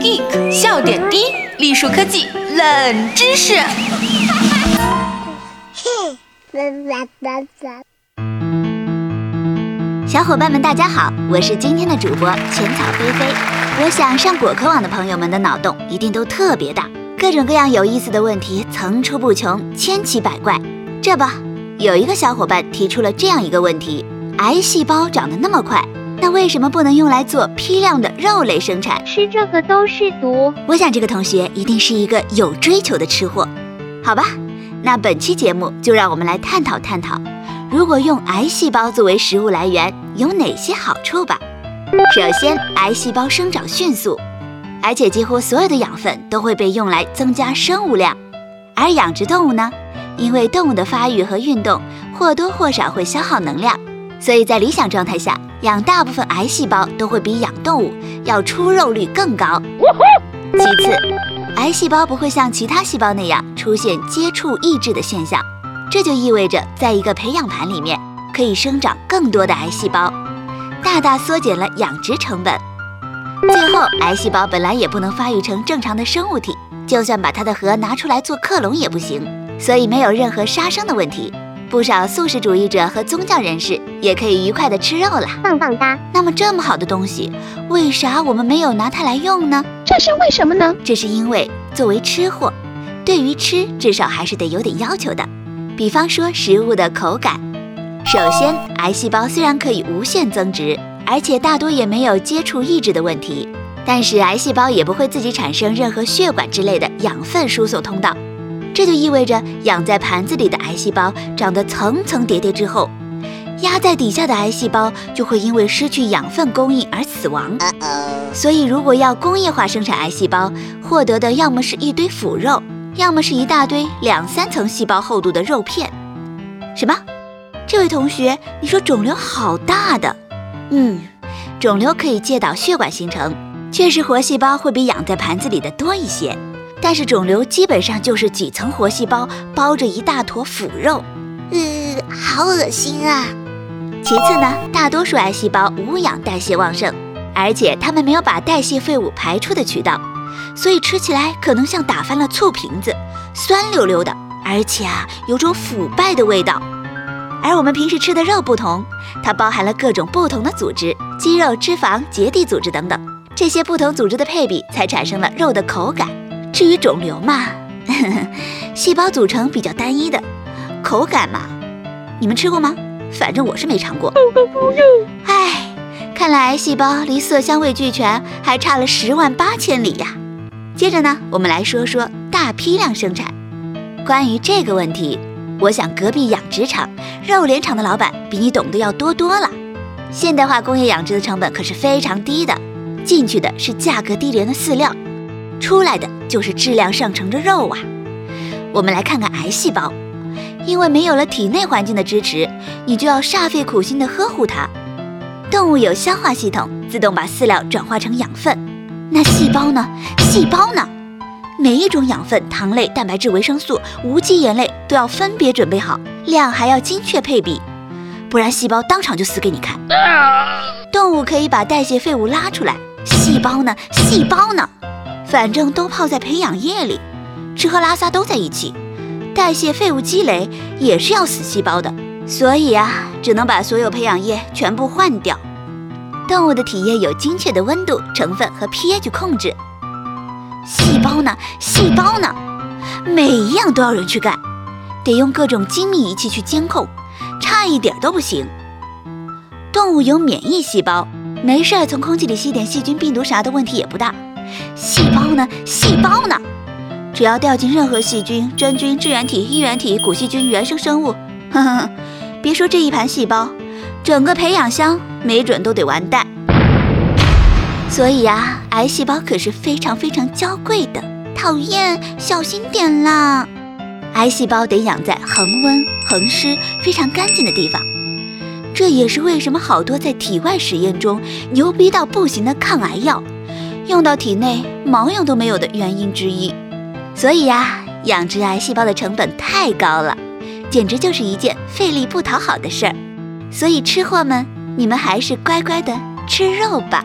Geek 笑点低，栗树科技冷知识。小伙伴们，大家好，我是今天的主播浅草菲菲。我想上果壳网的朋友们的脑洞一定都特别大，各种各样有意思的问题层出不穷，千奇百怪。这不，有一个小伙伴提出了这样一个问题：癌细胞长得那么快，那为什么不能用来做批量的肉类生产？吃这个都是毒。我想这个同学一定是一个有追求的吃货，好吧？那本期节目就让我们来探讨探讨，如果用癌细胞作为食物来源，有哪些好处吧。首先，癌细胞生长迅速，而且几乎所有的养分都会被用来增加生物量。而养殖动物呢，因为动物的发育和运动或多或少会消耗能量，所以在理想状态下，养大部分癌细胞都会比养动物要出肉率更高。其次，癌细胞不会像其他细胞那样出现接触抑制的现象，这就意味着在一个培养盘里面可以生长更多的癌细胞，大大缩减了养殖成本。最后，癌细胞本来也不能发育成正常的生物体，就算把它的核拿出来做克隆也不行，所以没有任何杀生的问题。不少素食主义者和宗教人士也可以愉快的吃肉了，棒棒哒！那么这么好的东西，为啥我们没有拿它来用呢？这是为什么呢？这是因为作为吃货，对于吃至少还是得有点要求的。比方说食物的口感。首先，癌细胞虽然可以无限增殖，而且大多也没有接触抑制的问题，但是癌细胞也不会自己产生任何血管之类的养分输送通道。这就意味着养在盘子里的癌细胞长得层层叠叠之后，压在底下的癌细胞就会因为失去养分供应而死亡。所以，如果要工业化生产癌细胞，获得的要么是一堆腐肉，要么是一大堆两三层细胞厚度的肉片。什么？这位同学，你说肿瘤好大的？嗯，肿瘤可以借导血管形成，确实活细胞会比养在盘子里的多一些。但是肿瘤基本上就是几层活细胞包着一大坨腐肉，呃，好恶心啊！其次呢，大多数癌细胞无氧代谢旺盛，而且它们没有把代谢废物排出的渠道，所以吃起来可能像打翻了醋瓶子，酸溜溜的，而且啊，有种腐败的味道。而我们平时吃的肉不同，它包含了各种不同的组织，肌肉、脂肪、结缔组织等等，这些不同组织的配比才产生了肉的口感。至于肿瘤嘛，细胞组成比较单一的，口感嘛，你们吃过吗？反正我是没尝过。唉，看来细胞离色香味俱全还差了十万八千里呀。接着呢，我们来说说大批量生产。关于这个问题，我想隔壁养殖场、肉联厂的老板比你懂得要多多了。现代化工业养殖的成本可是非常低的，进去的是价格低廉的饲料。出来的就是质量上乘的肉啊！我们来看看癌细胞，因为没有了体内环境的支持，你就要煞费苦心的呵护它。动物有消化系统，自动把饲料转化成养分。那细胞呢？细胞呢？每一种养分、糖类、蛋白质、维生素、无机盐类都要分别准备好，量还要精确配比，不然细胞当场就死给你看。动物可以把代谢废物拉出来，细胞呢？细胞呢？反正都泡在培养液里，吃喝拉撒都在一起，代谢废物积累也是要死细胞的，所以啊，只能把所有培养液全部换掉。动物的体液有精确的温度、成分和 pH 控制，细胞呢？细胞呢？每一样都要人去干，得用各种精密仪器去监控，差一点都不行。动物有免疫细胞，没事儿从空气里吸点细菌、病毒啥的问题也不大。细胞呢？细胞呢？只要掉进任何细菌、真菌、支原体、衣原体、古细菌、原生生物，呵呵，别说这一盘细胞，整个培养箱没准都得完蛋。所以呀，癌细胞可是非常非常娇贵的。讨厌，小心点啦！癌细胞得养在恒温、恒湿、非常干净的地方。这也是为什么好多在体外实验中牛逼到不行的抗癌药。用到体内毛用都没有的原因之一，所以呀，养殖癌细胞的成本太高了，简直就是一件费力不讨好的事儿。所以吃货们，你们还是乖乖的吃肉吧。